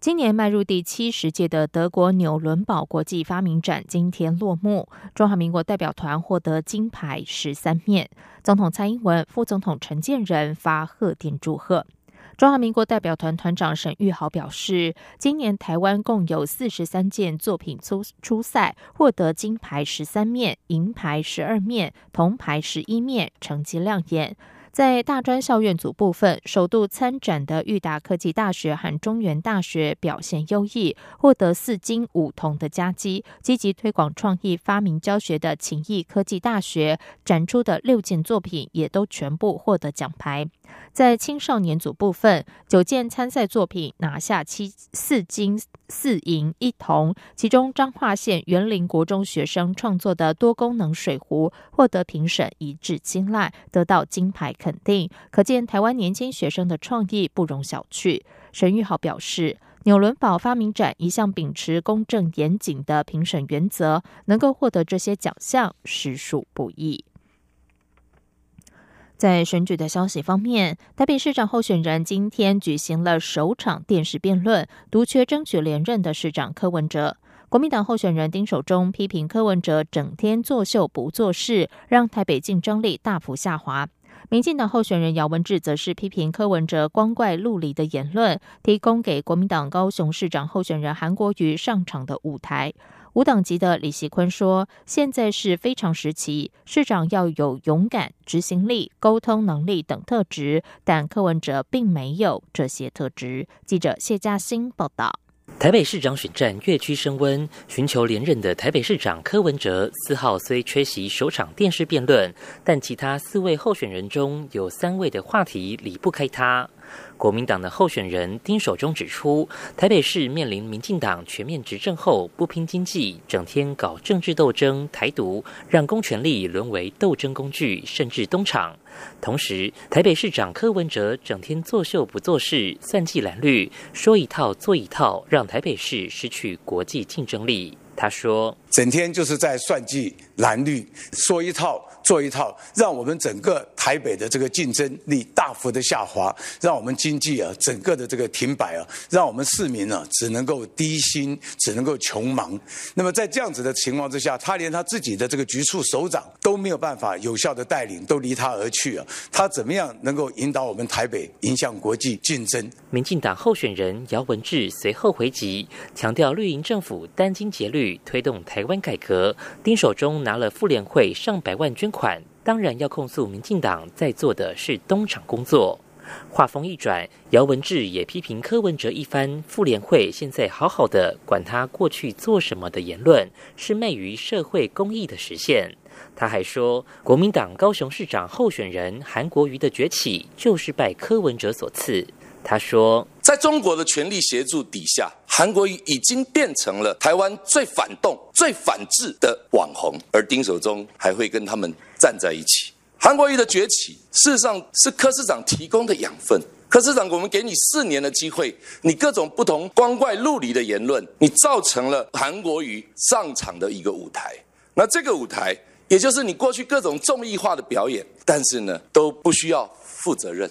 今年迈入第七十届的德国纽伦堡国际发明展今天落幕，中华民国代表团获得金牌十三面，总统蔡英文、副总统陈建仁发贺电祝贺。中华民国代表团团长沈玉豪表示，今年台湾共有四十三件作品出出赛，获得金牌十三面、银牌十二面、铜牌十一面，成绩亮眼。在大专校院组部分，首度参展的裕达科技大学和中原大学表现优异，获得四金五铜的佳绩。积极推广创意发明教学的勤益科技大学展出的六件作品也都全部获得奖牌。在青少年组部分，九件参赛作品拿下七四金四银一铜，其中彰化县园林国中学生创作的多功能水壶获得评审一致青睐，得到金牌肯定。可见台湾年轻学生的创意不容小觑。沈玉豪表示，纽伦堡发明展一向秉持公正严谨的评审原则，能够获得这些奖项实属不易。在选举的消息方面，台北市长候选人今天举行了首场电视辩论，独缺争取连任的市长柯文哲。国民党候选人丁守中批评柯文哲整天作秀不做事，让台北竞争力大幅下滑。民进党候选人姚文智则是批评柯文哲光怪陆离的言论，提供给国民党高雄市长候选人韩国瑜上场的舞台。无党籍的李习坤说：“现在是非常时期，市长要有勇敢、执行力、沟通能力等特质，但柯文哲并没有这些特质。”记者谢嘉欣报道。台北市长选战越趋升温，寻求连任的台北市长柯文哲四号虽缺席首场电视辩论，但其他四位候选人中有三位的话题离不开他。国民党的候选人丁守中指出，台北市面临民进党全面执政后不拼经济，整天搞政治斗争、台独，让公权力沦为斗争工具，甚至东厂。同时，台北市长柯文哲整天作秀不做事，算计蓝绿，说一套做一套，让台北市失去国际竞争力。他说：“整天就是在算计蓝绿，说一套。”做一套，让我们整个台北的这个竞争力大幅的下滑，让我们经济啊整个的这个停摆啊，让我们市民呢只能够低薪，只能够穷忙。那么在这样子的情况之下，他连他自己的这个局处首长都没有办法有效的带领，都离他而去啊。他怎么样能够引导我们台北影响国际竞争？民进党候选人姚文智随后回击，强调绿营政府殚精竭虑推动台湾改革，丁守中拿了妇联会上百万捐款。当然要控诉民进党在做的是东厂工作。话锋一转，姚文智也批评柯文哲一番妇联会现在好好的，管他过去做什么的言论，是昧于社会公益的实现。他还说，国民党高雄市长候选人韩国瑜的崛起，就是拜柯文哲所赐。他说，在中国的全力协助底下，韩国瑜已经变成了台湾最反动、最反制的网红，而丁守中还会跟他们站在一起。韩国瑜的崛起，事实上是柯市长提供的养分。柯市长，我们给你四年的机会，你各种不同光怪陆离的言论，你造成了韩国瑜上场的一个舞台。那这个舞台，也就是你过去各种综艺化的表演，但是呢，都不需要负责任。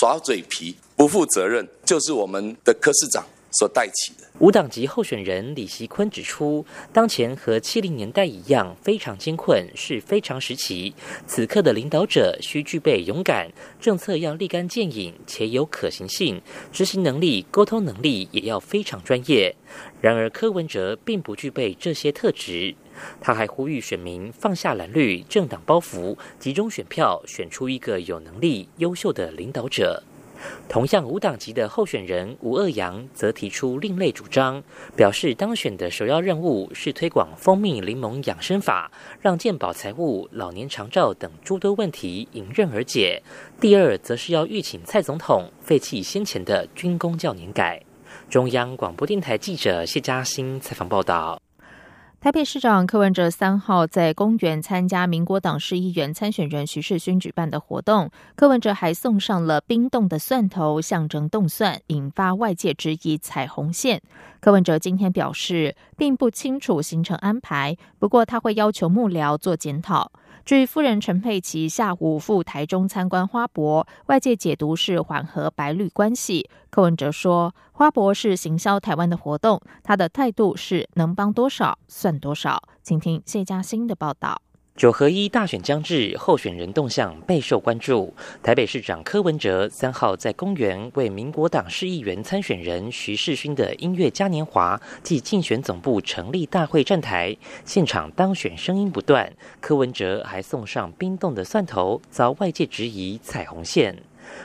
耍嘴皮、不负责任，就是我们的柯市长所带起的。无党籍候选人李习坤指出，当前和七零年代一样非常艰困，是非常时期。此刻的领导者需具备勇敢，政策要立竿见影且有可行性，执行能力、沟通能力也要非常专业。然而柯文哲并不具备这些特质。他还呼吁选民放下蓝绿政党包袱，集中选票，选出一个有能力、优秀的领导者。同样无党籍的候选人吴鄂阳则提出另类主张，表示当选的首要任务是推广蜂蜜柠檬养生法，让健保财务、老年长照等诸多问题迎刃而解。第二，则是要预请蔡总统废弃先前的军工教年改。中央广播电台记者谢嘉欣采访报道。台北市长柯文哲三号在公园参加民国党市议员参选人徐世勋举办的活动，柯文哲还送上了冰冻的蒜头，象征冻蒜，引发外界质疑彩虹线。柯文哲今天表示，并不清楚行程安排，不过他会要求幕僚做检讨。据夫人陈佩琪下午赴台中参观花博，外界解读是缓和白绿关系。柯文哲说，花博是行销台湾的活动，他的态度是能帮多少算多少。请听谢嘉欣的报道。九合一大选将至，候选人动向备受关注。台北市长柯文哲三号在公园为民国党市议员参选人徐世勋的音乐嘉年华暨竞选总部成立大会站台，现场当选声音不断。柯文哲还送上冰冻的蒜头，遭外界质疑彩虹线。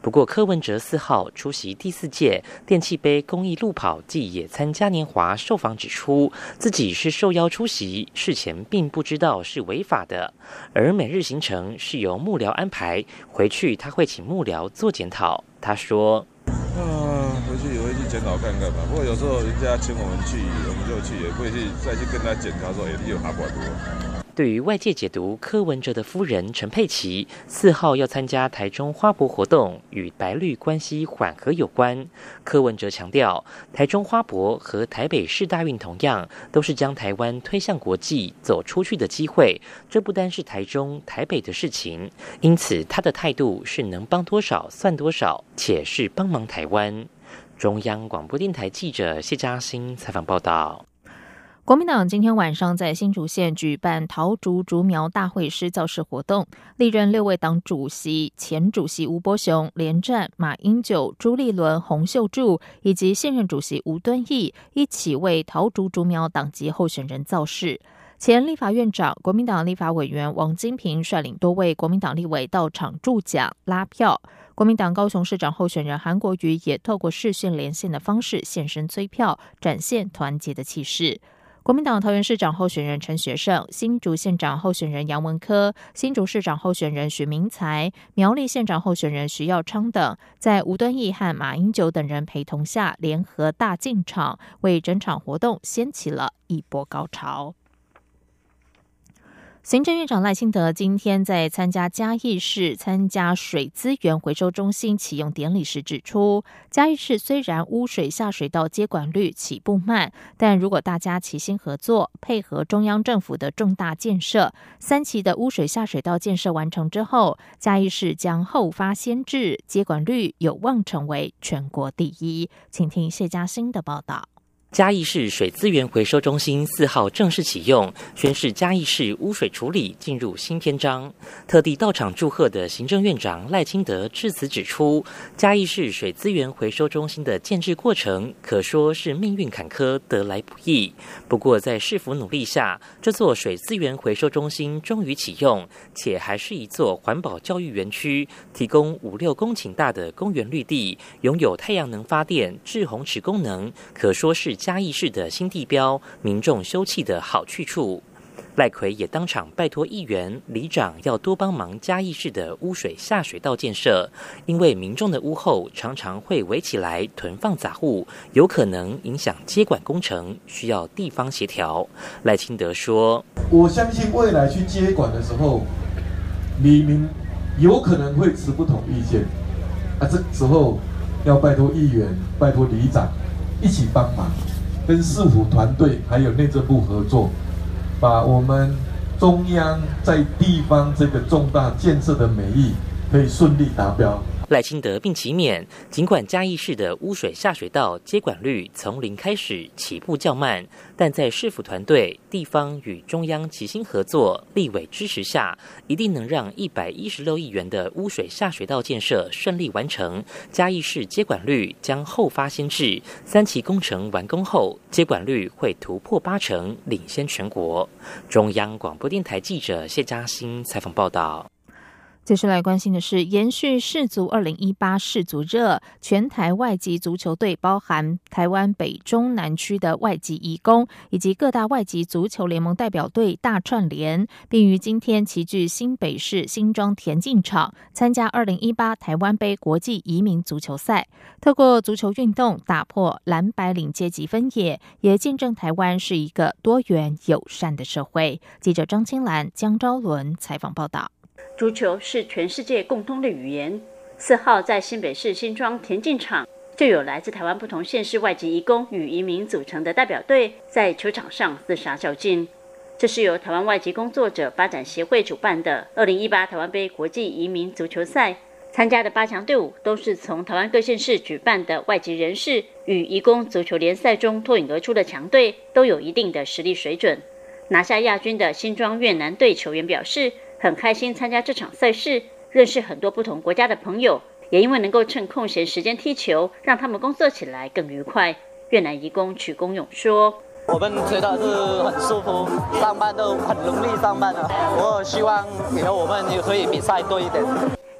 不过，柯文哲四号出席第四届电器杯公益路跑暨野餐嘉年华，受访指出，自己是受邀出席，事前并不知道是违法的，而每日行程是由幕僚安排，回去他会请幕僚做检讨。他说：“嗯，回去也会去检讨看看吧。不过有时候人家请我们去，我们就去，也会去再去跟他检查说，哎，你有拿不多。”对于外界解读柯文哲的夫人陈佩琪四号要参加台中花博活动与白绿关系缓和有关，柯文哲强调，台中花博和台北市大运同样都是将台湾推向国际、走出去的机会，这不单是台中、台北的事情，因此他的态度是能帮多少算多少，且是帮忙台湾。中央广播电台记者谢嘉欣采访报道。国民党今天晚上在新竹县举办桃竹竹苗大会师造势活动，历任六位党主席、前主席吴伯雄、连战、马英九、朱立伦、洪秀柱以及现任主席吴敦义一起为桃竹竹苗党籍候选人造势。前立法院长、国民党立法委员王金平率领多位国民党立委到场助讲拉票。国民党高雄市长候选人韩国瑜也透过视讯连线的方式现身催票，展现团结的气势。国民党桃园市长候选人陈学圣、新竹县长候选人杨文科、新竹市长候选人许明才、苗栗县长候选人徐耀昌等，在吴敦义和马英九等人陪同下，联合大进场，为整场活动掀起了一波高潮。行政院长赖清德今天在参加嘉义市参加水资源回收中心启用典礼时指出，嘉义市虽然污水下水道接管率起步慢，但如果大家齐心合作，配合中央政府的重大建设，三期的污水下水道建设完成之后，嘉义市将后发先至，接管率有望成为全国第一。请听谢嘉欣的报道。嘉义市水资源回收中心四号正式启用，宣示嘉义市污水处理进入新篇章。特地到场祝贺的行政院长赖清德致辞指出，嘉义市水资源回收中心的建制过程可说是命运坎坷，得来不易。不过在市府努力下，这座水资源回收中心终于启用，且还是一座环保教育园区，提供五六公顷大的公园绿地，拥有太阳能发电、制洪池功能，可说是。嘉义市的新地标，民众休憩的好去处。赖奎也当场拜托议员、里长要多帮忙嘉义市的污水下水道建设，因为民众的屋后常常会围起来囤放杂物，有可能影响接管工程，需要地方协调。赖清德说：“我相信未来去接管的时候，里民有可能会持不同意见，啊，这时候要拜托议员、拜托里长一起帮忙。”跟市府团队还有内政部合作，把我们中央在地方这个重大建设的美意可以顺利达标。赖清德并其勉，尽管嘉义市的污水下水道接管率从零开始起步较慢，但在市府团队、地方与中央齐心合作、立委支持下，一定能让一百一十六亿元的污水下水道建设顺利完成。嘉义市接管率将后发先至，三期工程完工后，接管率会突破八成，领先全国。中央广播电台记者谢嘉欣采访报道。接下来关心的是，延续世足二零一八世足热，全台外籍足球队包含台湾北中南区的外籍移工，以及各大外籍足球联盟代表队大串联，并于今天齐聚新北市新庄田径场，参加二零一八台湾杯国际移民足球赛。透过足球运动打破蓝白领阶级分野，也见证台湾是一个多元友善的社会。记者张青兰、江昭伦采访报道。足球是全世界共通的语言。四号在新北市新庄田径场，就有来自台湾不同县市外籍移工与移民组成的代表队在球场上厮杀较劲。这是由台湾外籍工作者发展协会主办的2018台湾杯国际移民足球赛。参加的八强队伍都是从台湾各县市举办的外籍人士与移工足球联赛中脱颖而出的强队，都有一定的实力水准。拿下亚军的新庄越南队球员表示。很开心参加这场赛事，认识很多不同国家的朋友，也因为能够趁空闲时间踢球，让他们工作起来更愉快。越南移工曲公勇说：“我们觉得是很舒服，上班都很容易上班了。我希望以后我们也可以比赛多一点。”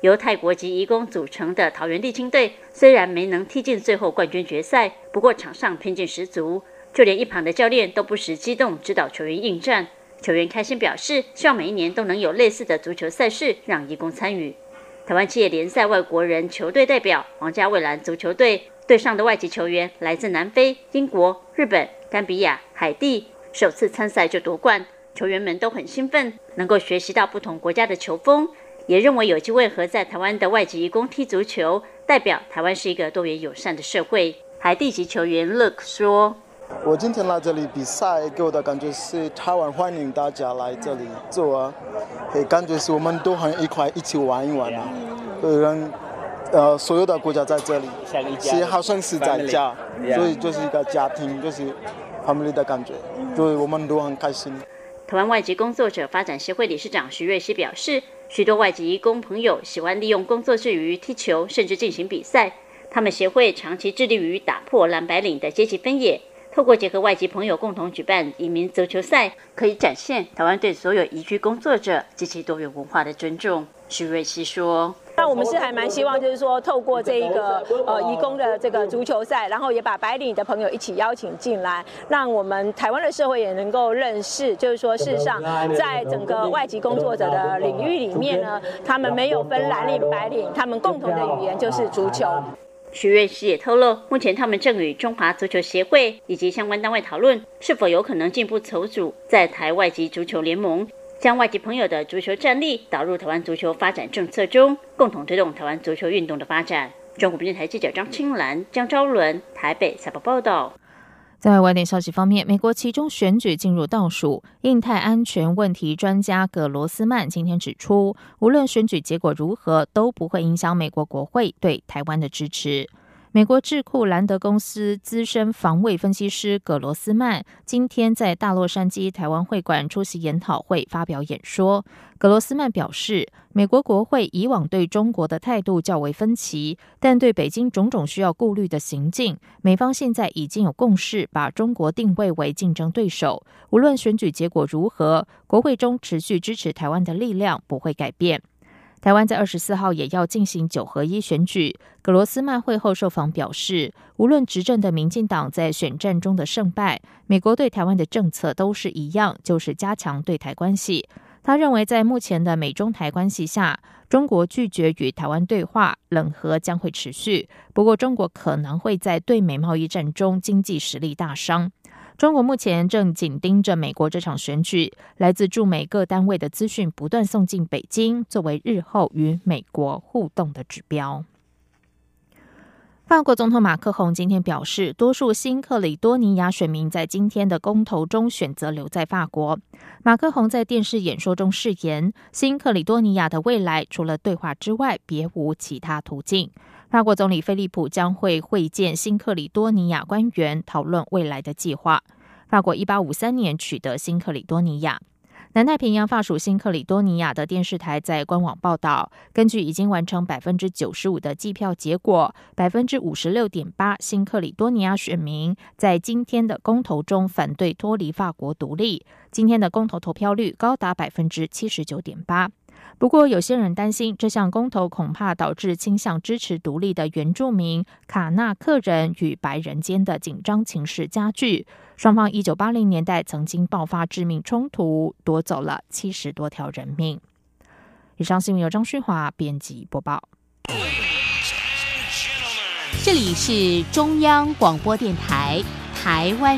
由泰国籍移工组成的桃园地青队虽然没能踢进最后冠军决赛，不过场上拼劲十足，就连一旁的教练都不时激动指导球员应战。球员开心表示，希望每一年都能有类似的足球赛事让义工参与。台湾企业联赛外国人球队代表皇家蔚蓝足球队队上的外籍球员来自南非、英国、日本、甘比亚、海地，首次参赛就夺冠，球员们都很兴奋，能够学习到不同国家的球风，也认为有机会和在台湾的外籍义工踢足球，代表台湾是一个多元友善的社会。海地籍球员 Look 说。我今天来这里比赛，给我的感觉是台湾欢迎大家来这里做感觉是我们都很一块一起玩一玩啊，人，呃，所有的国家在这里，其实好像是在家，所以就是一个家庭，就是 family 的感觉，所以我们都很开心。台湾外籍工作者发展协会理事长徐瑞希表示，许多外籍工朋友喜欢利用工作之余踢球，甚至进行比赛。他们协会长期致力于打破蓝白领的阶级分野。透过结合外籍朋友共同举办移民足球赛，可以展现台湾对所有移居工作者及其多元文化的尊重。徐瑞熙说：“那我们是还蛮希望，就是说透过这一个呃移工的这个足球赛，然后也把白领的朋友一起邀请进来，让我们台湾的社会也能够认识，就是说事实上在整个外籍工作者的领域里面呢，他们没有分蓝领白领，他们共同的语言就是足球。”徐院士也透露，目前他们正与中华足球协会以及相关单位讨论，是否有可能进一步筹组在台外籍足球联盟，将外籍朋友的足球战力导入台湾足球发展政策中，共同推动台湾足球运动的发展。中国电台记者张青兰、江昭伦台北采访报道。在外电消息方面，美国其中选举进入倒数，印太安全问题专家葛罗斯曼今天指出，无论选举结果如何，都不会影响美国国会对台湾的支持。美国智库兰德公司资深防卫分析师葛罗斯曼今天在大洛杉矶台湾会馆出席研讨会，发表演说。葛罗斯曼表示，美国国会以往对中国的态度较为分歧，但对北京种种需要顾虑的行径，美方现在已经有共识，把中国定位为竞争对手。无论选举结果如何，国会中持续支持台湾的力量不会改变。台湾在二十四号也要进行九合一选举。格罗斯曼会后受访表示，无论执政的民进党在选战中的胜败，美国对台湾的政策都是一样，就是加强对台关系。他认为，在目前的美中台关系下，中国拒绝与台湾对话，冷和将会持续。不过，中国可能会在对美贸易战中经济实力大伤。中国目前正紧盯着美国这场选举，来自驻美各单位的资讯不断送进北京，作为日后与美国互动的指标。法国总统马克宏今天表示，多数新克里多尼亚选民在今天的公投中选择留在法国。马克宏在电视演说中誓言，新克里多尼亚的未来除了对话之外，别无其他途径。法国总理菲利普将会会见新克里多尼亚官员，讨论未来的计划。法国一八五三年取得新克里多尼亚。南太平洋法属新克里多尼亚的电视台在官网报道，根据已经完成百分之九十五的计票结果，百分之五十六点八新克里多尼亚选民在今天的公投中反对脱离法国独立。今天的公投投票率高达百分之七十九点八。不过，有些人担心这项公投恐怕导致倾向支持独立的原住民卡纳克人与白人间的紧张情势加剧。双方一九八零年代曾经爆发致命冲突，夺走了七十多条人命。以上新闻由张旭华编辑播报。这里是中央广播电台台湾。